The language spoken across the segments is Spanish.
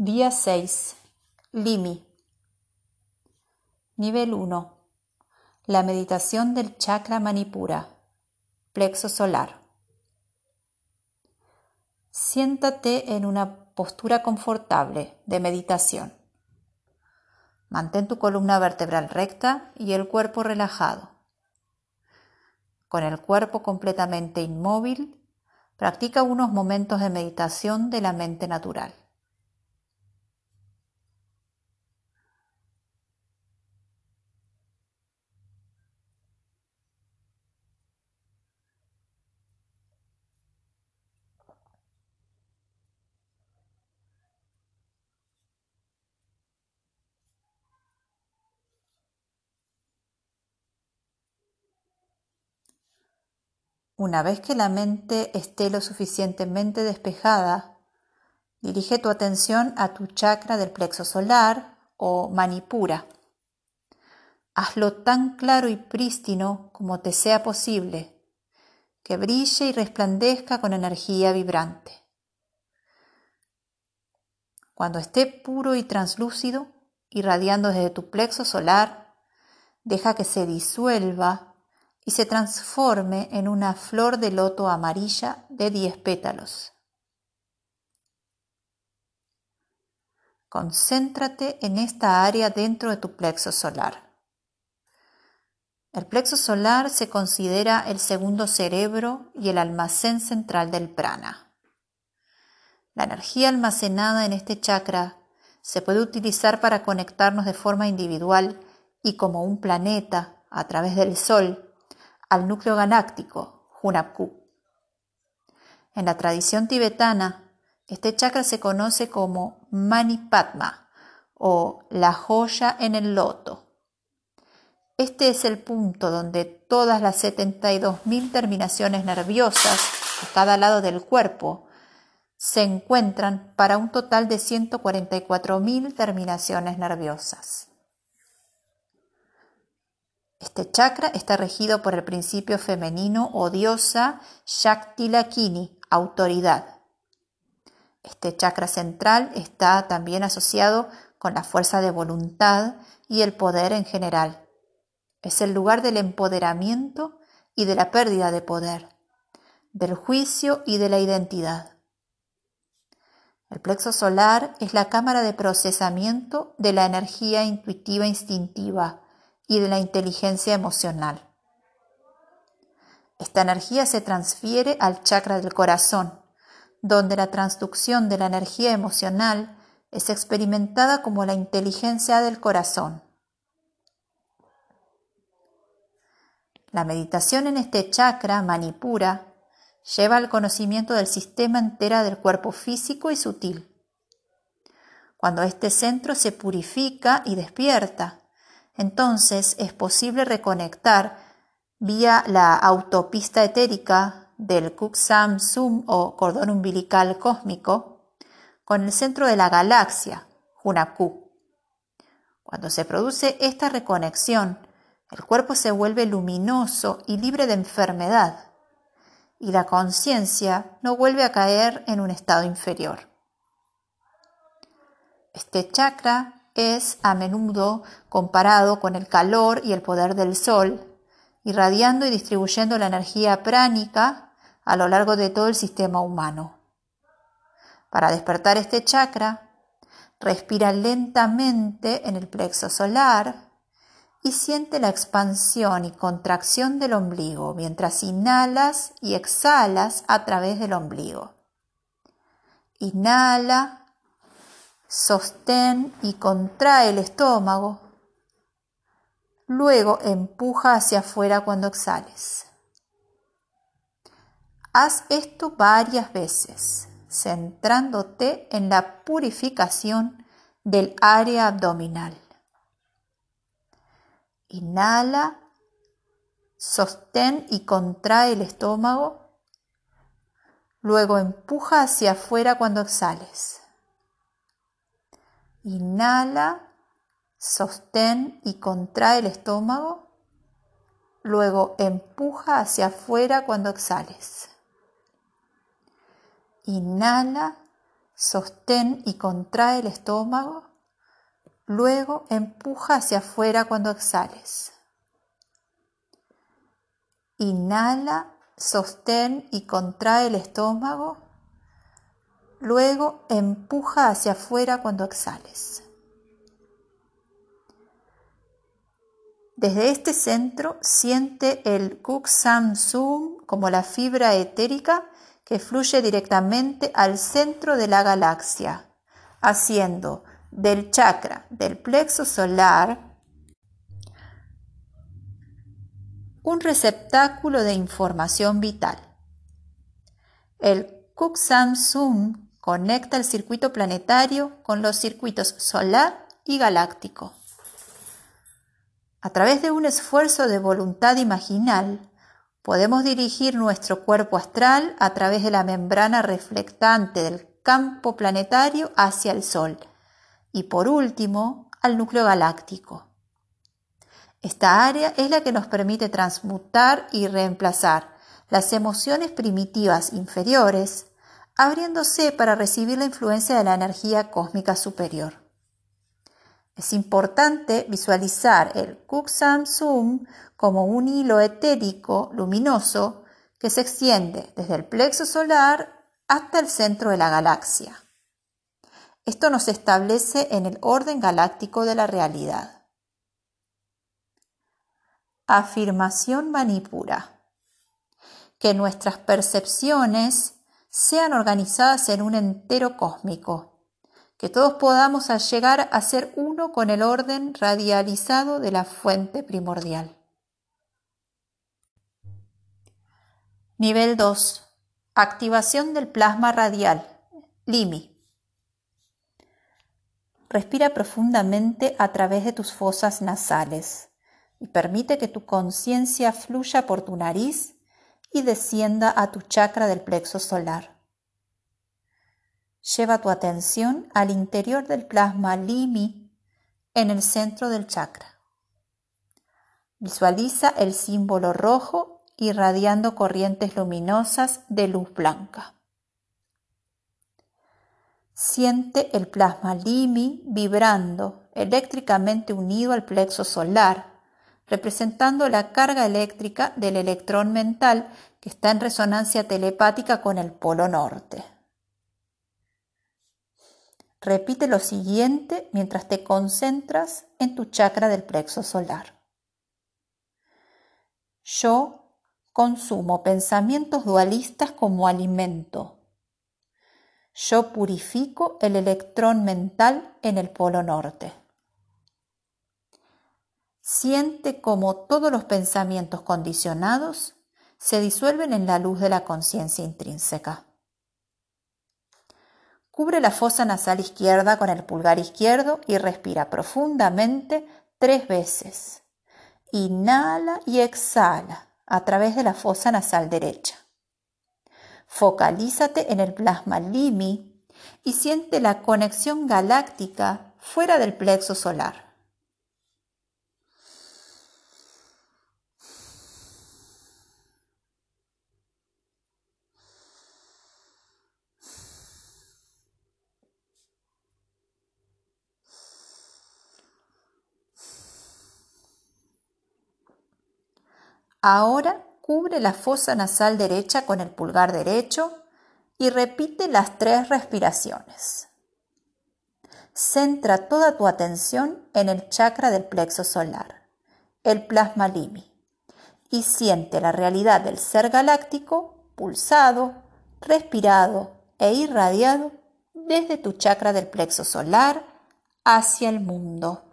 Día 6. Limi. Nivel 1. La meditación del chakra manipura. Plexo solar. Siéntate en una postura confortable de meditación. Mantén tu columna vertebral recta y el cuerpo relajado. Con el cuerpo completamente inmóvil, practica unos momentos de meditación de la mente natural. Una vez que la mente esté lo suficientemente despejada, dirige tu atención a tu chakra del plexo solar o manipura. Hazlo tan claro y prístino como te sea posible, que brille y resplandezca con energía vibrante. Cuando esté puro y translúcido, irradiando desde tu plexo solar, deja que se disuelva y se transforme en una flor de loto amarilla de 10 pétalos. Concéntrate en esta área dentro de tu plexo solar. El plexo solar se considera el segundo cerebro y el almacén central del prana. La energía almacenada en este chakra se puede utilizar para conectarnos de forma individual y como un planeta a través del Sol al núcleo galáctico, Hunapku. En la tradición tibetana, este chakra se conoce como Manipatma o la joya en el loto. Este es el punto donde todas las 72.000 terminaciones nerviosas a cada lado del cuerpo se encuentran para un total de 144.000 terminaciones nerviosas. Este chakra está regido por el principio femenino o diosa Shakti Lakini, autoridad. Este chakra central está también asociado con la fuerza de voluntad y el poder en general. Es el lugar del empoderamiento y de la pérdida de poder, del juicio y de la identidad. El plexo solar es la cámara de procesamiento de la energía intuitiva instintiva y de la inteligencia emocional. Esta energía se transfiere al chakra del corazón, donde la transducción de la energía emocional es experimentada como la inteligencia del corazón. La meditación en este chakra, manipura, lleva al conocimiento del sistema entera del cuerpo físico y sutil. Cuando este centro se purifica y despierta, entonces es posible reconectar vía la autopista etérica del Kuksam Sum o cordón umbilical cósmico con el centro de la galaxia, Hunaku. Cuando se produce esta reconexión, el cuerpo se vuelve luminoso y libre de enfermedad, y la conciencia no vuelve a caer en un estado inferior. Este chakra es a menudo comparado con el calor y el poder del sol, irradiando y distribuyendo la energía pránica a lo largo de todo el sistema humano. Para despertar este chakra, respira lentamente en el plexo solar y siente la expansión y contracción del ombligo mientras inhalas y exhalas a través del ombligo. Inhala Sostén y contrae el estómago. Luego empuja hacia afuera cuando exhales. Haz esto varias veces, centrándote en la purificación del área abdominal. Inhala, sostén y contrae el estómago. Luego empuja hacia afuera cuando exhales. Inhala, sostén y contrae el estómago. Luego empuja hacia afuera cuando exhales. Inhala, sostén y contrae el estómago, luego empuja hacia afuera cuando exhales. Inhala, sostén y contrae el estómago, luego empuja hacia afuera cuando exhales. Desde este centro siente el Kuk Sam Sum como la fibra etérica que fluye directamente al centro de la galaxia, haciendo del chakra del plexo solar un receptáculo de información vital. El Kuk-Sam-Sum conecta el circuito planetario con los circuitos solar y galáctico. A través de un esfuerzo de voluntad imaginal, Podemos dirigir nuestro cuerpo astral a través de la membrana reflectante del campo planetario hacia el Sol y por último al núcleo galáctico. Esta área es la que nos permite transmutar y reemplazar las emociones primitivas inferiores, abriéndose para recibir la influencia de la energía cósmica superior. Es importante visualizar el Kuksam Sum como un hilo etérico luminoso que se extiende desde el plexo solar hasta el centro de la galaxia. Esto nos establece en el orden galáctico de la realidad. Afirmación manipura. Que nuestras percepciones sean organizadas en un entero cósmico que todos podamos llegar a ser uno con el orden radializado de la fuente primordial. Nivel 2. Activación del plasma radial. LIMI. Respira profundamente a través de tus fosas nasales y permite que tu conciencia fluya por tu nariz y descienda a tu chakra del plexo solar. Lleva tu atención al interior del plasma Limi en el centro del chakra. Visualiza el símbolo rojo irradiando corrientes luminosas de luz blanca. Siente el plasma Limi vibrando eléctricamente unido al plexo solar, representando la carga eléctrica del electrón mental que está en resonancia telepática con el polo norte. Repite lo siguiente mientras te concentras en tu chakra del plexo solar. Yo consumo pensamientos dualistas como alimento. Yo purifico el electrón mental en el polo norte. Siente como todos los pensamientos condicionados se disuelven en la luz de la conciencia intrínseca. Cubre la fosa nasal izquierda con el pulgar izquierdo y respira profundamente tres veces. Inhala y exhala a través de la fosa nasal derecha. Focalízate en el plasma limi y siente la conexión galáctica fuera del plexo solar. Ahora cubre la fosa nasal derecha con el pulgar derecho y repite las tres respiraciones. Centra toda tu atención en el chakra del plexo solar, el plasma limi, y siente la realidad del ser galáctico pulsado, respirado e irradiado desde tu chakra del plexo solar hacia el mundo.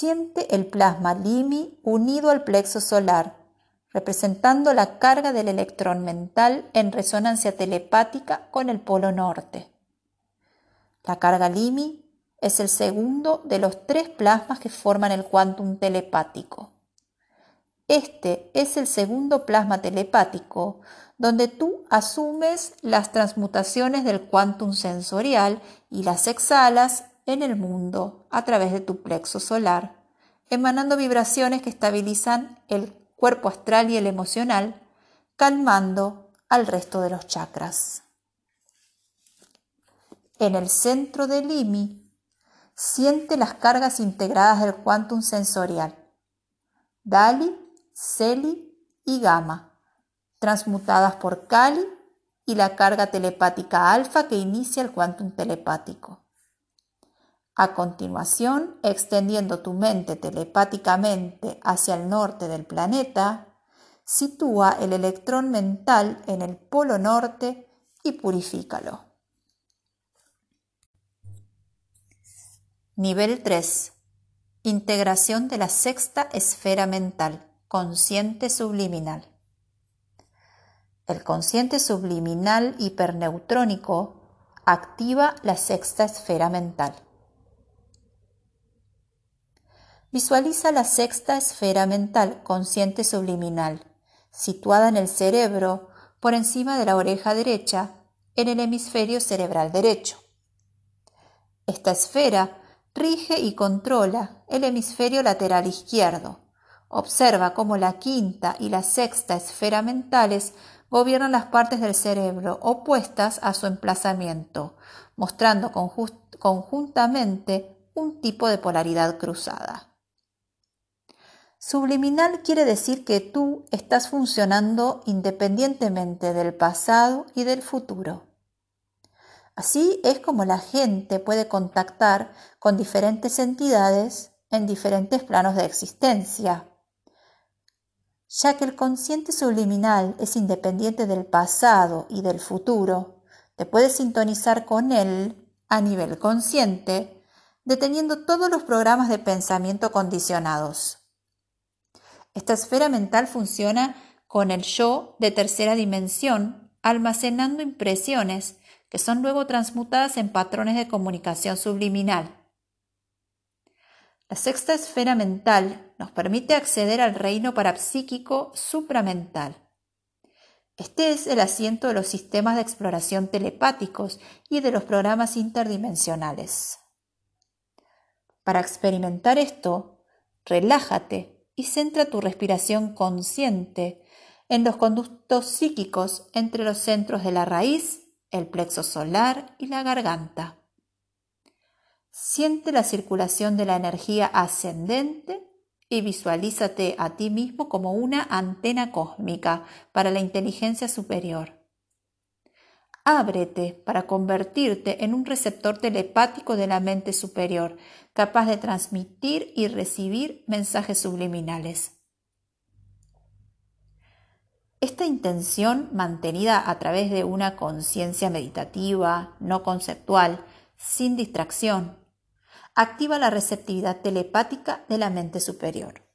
Siente el plasma Limi unido al plexo solar, representando la carga del electrón mental en resonancia telepática con el polo norte. La carga Limi es el segundo de los tres plasmas que forman el quantum telepático. Este es el segundo plasma telepático donde tú asumes las transmutaciones del quantum sensorial y las exhalas en el mundo a través de tu plexo solar, emanando vibraciones que estabilizan el cuerpo astral y el emocional, calmando al resto de los chakras. En el centro del IMI, siente las cargas integradas del quantum sensorial, DALI, CELI y GAMA, transmutadas por Kali y la carga telepática alfa que inicia el quantum telepático. A continuación, extendiendo tu mente telepáticamente hacia el norte del planeta, sitúa el electrón mental en el polo norte y purifícalo. Nivel 3. Integración de la sexta esfera mental, consciente subliminal. El consciente subliminal hiperneutrónico activa la sexta esfera mental. Visualiza la sexta esfera mental consciente subliminal, situada en el cerebro por encima de la oreja derecha, en el hemisferio cerebral derecho. Esta esfera rige y controla el hemisferio lateral izquierdo. Observa cómo la quinta y la sexta esfera mentales gobiernan las partes del cerebro opuestas a su emplazamiento, mostrando conjuntamente un tipo de polaridad cruzada. Subliminal quiere decir que tú estás funcionando independientemente del pasado y del futuro. Así es como la gente puede contactar con diferentes entidades en diferentes planos de existencia. Ya que el consciente subliminal es independiente del pasado y del futuro, te puedes sintonizar con él a nivel consciente, deteniendo todos los programas de pensamiento condicionados. Esta esfera mental funciona con el yo de tercera dimensión, almacenando impresiones que son luego transmutadas en patrones de comunicación subliminal. La sexta esfera mental nos permite acceder al reino parapsíquico supramental. Este es el asiento de los sistemas de exploración telepáticos y de los programas interdimensionales. Para experimentar esto, relájate y centra tu respiración consciente en los conductos psíquicos entre los centros de la raíz, el plexo solar y la garganta. Siente la circulación de la energía ascendente y visualízate a ti mismo como una antena cósmica para la inteligencia superior. Ábrete para convertirte en un receptor telepático de la mente superior, capaz de transmitir y recibir mensajes subliminales. Esta intención, mantenida a través de una conciencia meditativa, no conceptual, sin distracción, activa la receptividad telepática de la mente superior.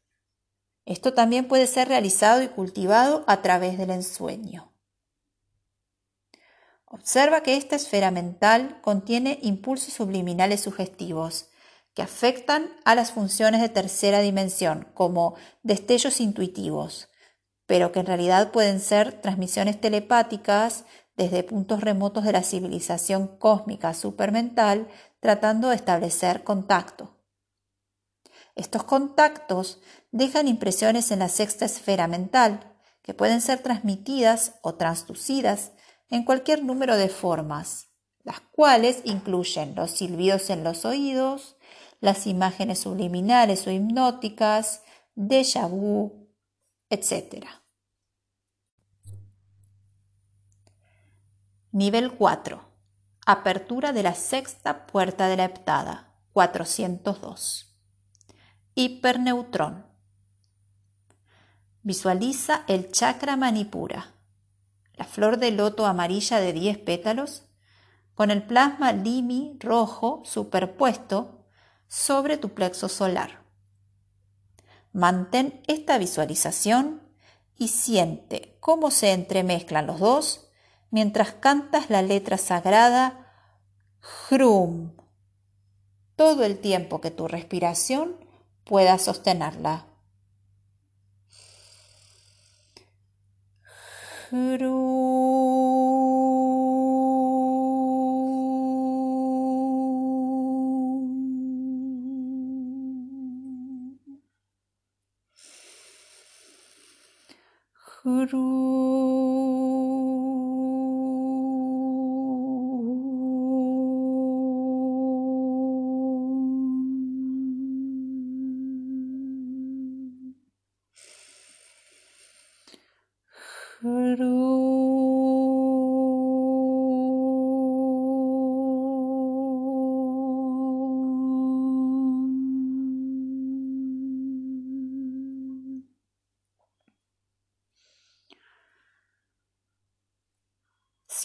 Esto también puede ser realizado y cultivado a través del ensueño. Observa que esta esfera mental contiene impulsos subliminales sugestivos que afectan a las funciones de tercera dimensión, como destellos intuitivos, pero que en realidad pueden ser transmisiones telepáticas desde puntos remotos de la civilización cósmica supermental, tratando de establecer contacto. Estos contactos dejan impresiones en la sexta esfera mental, que pueden ser transmitidas o transducidas en cualquier número de formas, las cuales incluyen los silbidos en los oídos, las imágenes subliminales o hipnóticas, déjà vu, etc. Nivel 4. Apertura de la sexta puerta de la heptada, 402. Hiperneutrón. Visualiza el chakra manipura la flor de loto amarilla de 10 pétalos, con el plasma limi rojo superpuesto sobre tu plexo solar. Mantén esta visualización y siente cómo se entremezclan los dos mientras cantas la letra sagrada Hrum todo el tiempo que tu respiración pueda sostenerla. Guru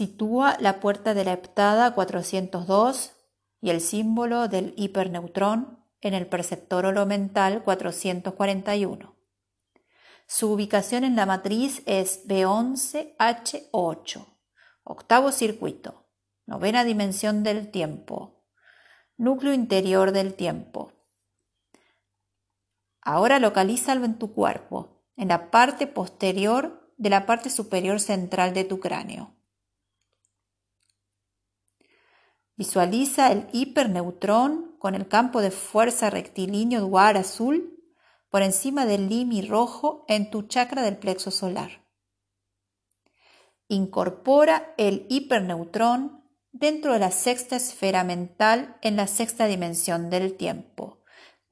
Sitúa la puerta de la heptada 402 y el símbolo del hiperneutrón en el perceptor holomental 441. Su ubicación en la matriz es B11H8, octavo circuito, novena dimensión del tiempo, núcleo interior del tiempo. Ahora localízalo en tu cuerpo, en la parte posterior de la parte superior central de tu cráneo. Visualiza el hiperneutrón con el campo de fuerza rectilíneo dual azul por encima del limi rojo en tu chakra del plexo solar. Incorpora el hiperneutrón dentro de la sexta esfera mental en la sexta dimensión del tiempo.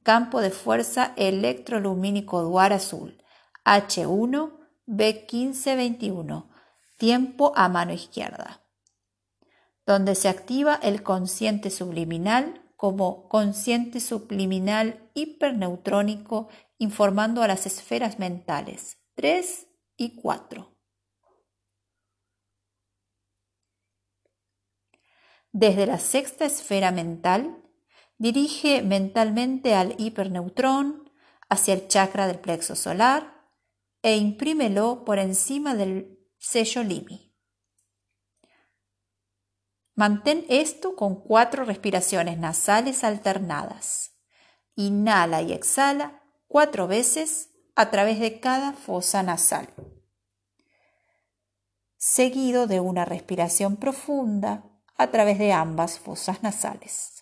Campo de fuerza electrolumínico dual azul. H1 B1521. Tiempo a mano izquierda donde se activa el consciente subliminal como consciente subliminal hiperneutrónico informando a las esferas mentales 3 y 4. Desde la sexta esfera mental, dirige mentalmente al hiperneutrón hacia el chakra del plexo solar e imprímelo por encima del sello Limi. Mantén esto con cuatro respiraciones nasales alternadas. Inhala y exhala cuatro veces a través de cada fosa nasal. Seguido de una respiración profunda a través de ambas fosas nasales.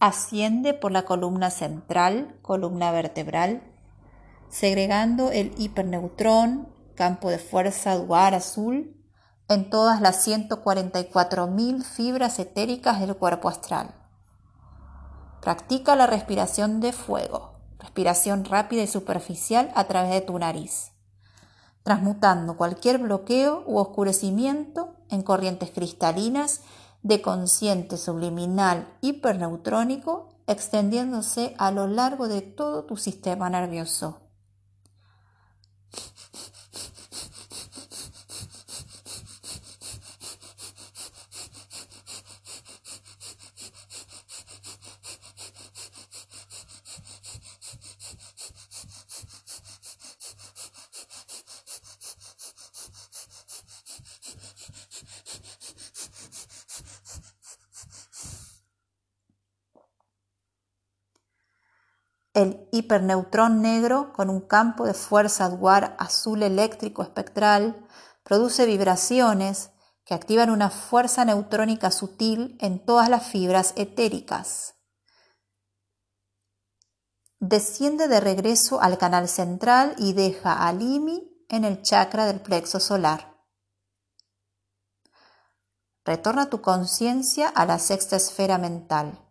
Asciende por la columna central, columna vertebral, segregando el hiperneutrón, campo de fuerza dual azul, en todas las 144.000 fibras etéricas del cuerpo astral. Practica la respiración de fuego, respiración rápida y superficial a través de tu nariz, transmutando cualquier bloqueo u oscurecimiento en corrientes cristalinas de consciente subliminal hiperneutrónico extendiéndose a lo largo de todo tu sistema nervioso. El hiperneutrón negro, con un campo de fuerza dual azul eléctrico espectral, produce vibraciones que activan una fuerza neutrónica sutil en todas las fibras etéricas. Desciende de regreso al canal central y deja al IMI en el chakra del plexo solar. Retorna tu conciencia a la sexta esfera mental.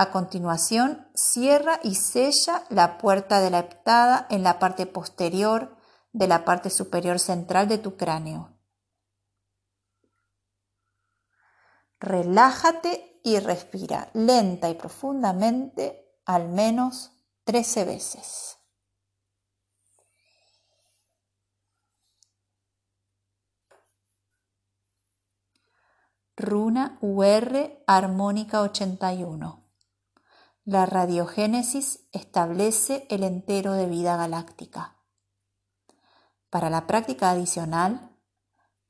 A continuación, cierra y sella la puerta de la heptada en la parte posterior de la parte superior central de tu cráneo. Relájate y respira lenta y profundamente al menos 13 veces. Runa UR armónica 81. La radiogénesis establece el entero de vida galáctica. Para la práctica adicional,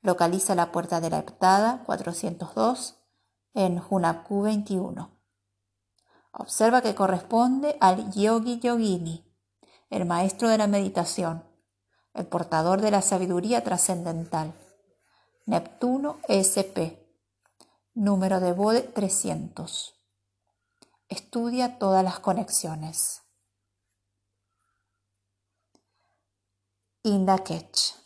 localiza la puerta de la heptada 402 en Hunapku 21. Observa que corresponde al Yogi Yogini, el maestro de la meditación, el portador de la sabiduría trascendental. Neptuno SP Número de Bode 300. Estudia todas las conexiones. Inda Ketch.